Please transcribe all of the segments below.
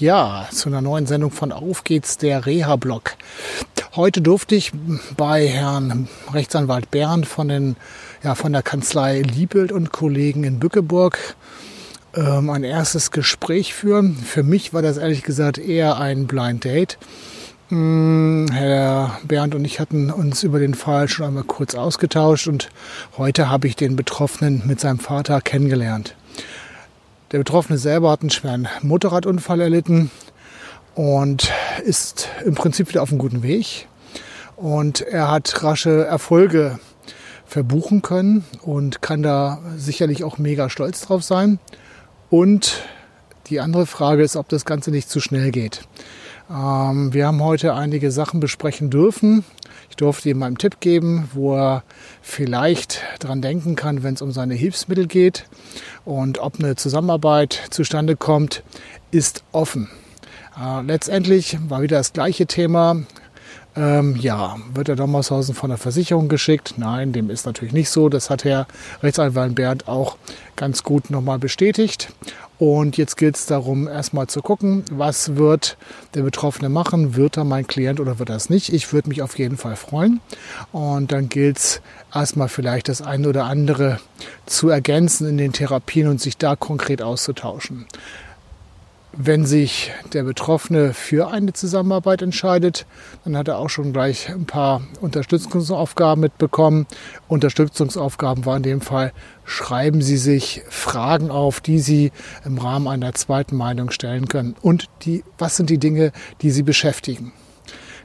Ja, zu einer neuen Sendung von Auf geht's, der Reha-Blog. Heute durfte ich bei Herrn Rechtsanwalt Bernd von, den, ja, von der Kanzlei Liebelt und Kollegen in Bückeburg ähm, ein erstes Gespräch führen. Für mich war das ehrlich gesagt eher ein Blind Date. Hm, Herr Bernd und ich hatten uns über den Fall schon einmal kurz ausgetauscht und heute habe ich den Betroffenen mit seinem Vater kennengelernt. Der Betroffene selber hat einen schweren Motorradunfall erlitten und ist im Prinzip wieder auf einem guten Weg. Und er hat rasche Erfolge verbuchen können und kann da sicherlich auch mega stolz drauf sein. Und die andere Frage ist, ob das Ganze nicht zu schnell geht. Ähm, wir haben heute einige Sachen besprechen dürfen. Ich durfte ihm einen Tipp geben, wo er vielleicht dran denken kann, wenn es um seine Hilfsmittel geht. Und ob eine Zusammenarbeit zustande kommt, ist offen. Äh, letztendlich war wieder das gleiche Thema. Ähm, ja, wird der Dommershausen von der Versicherung geschickt? Nein, dem ist natürlich nicht so. Das hat Herr Rechtsanwalt Bernd auch ganz gut nochmal bestätigt. Und jetzt gilt es darum, erstmal zu gucken, was wird der Betroffene machen? Wird er mein Klient oder wird er es nicht? Ich würde mich auf jeden Fall freuen. Und dann gilt es erstmal vielleicht das eine oder andere zu ergänzen in den Therapien und sich da konkret auszutauschen. Wenn sich der Betroffene für eine Zusammenarbeit entscheidet, dann hat er auch schon gleich ein paar Unterstützungsaufgaben mitbekommen. Unterstützungsaufgaben war in dem Fall, schreiben Sie sich Fragen auf, die Sie im Rahmen einer zweiten Meinung stellen können. Und die, was sind die Dinge, die Sie beschäftigen?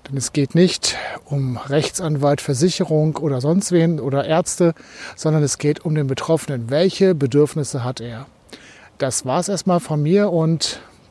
Denn es geht nicht um Rechtsanwalt, Versicherung oder sonst wen oder Ärzte, sondern es geht um den Betroffenen. Welche Bedürfnisse hat er? Das war's erstmal von mir und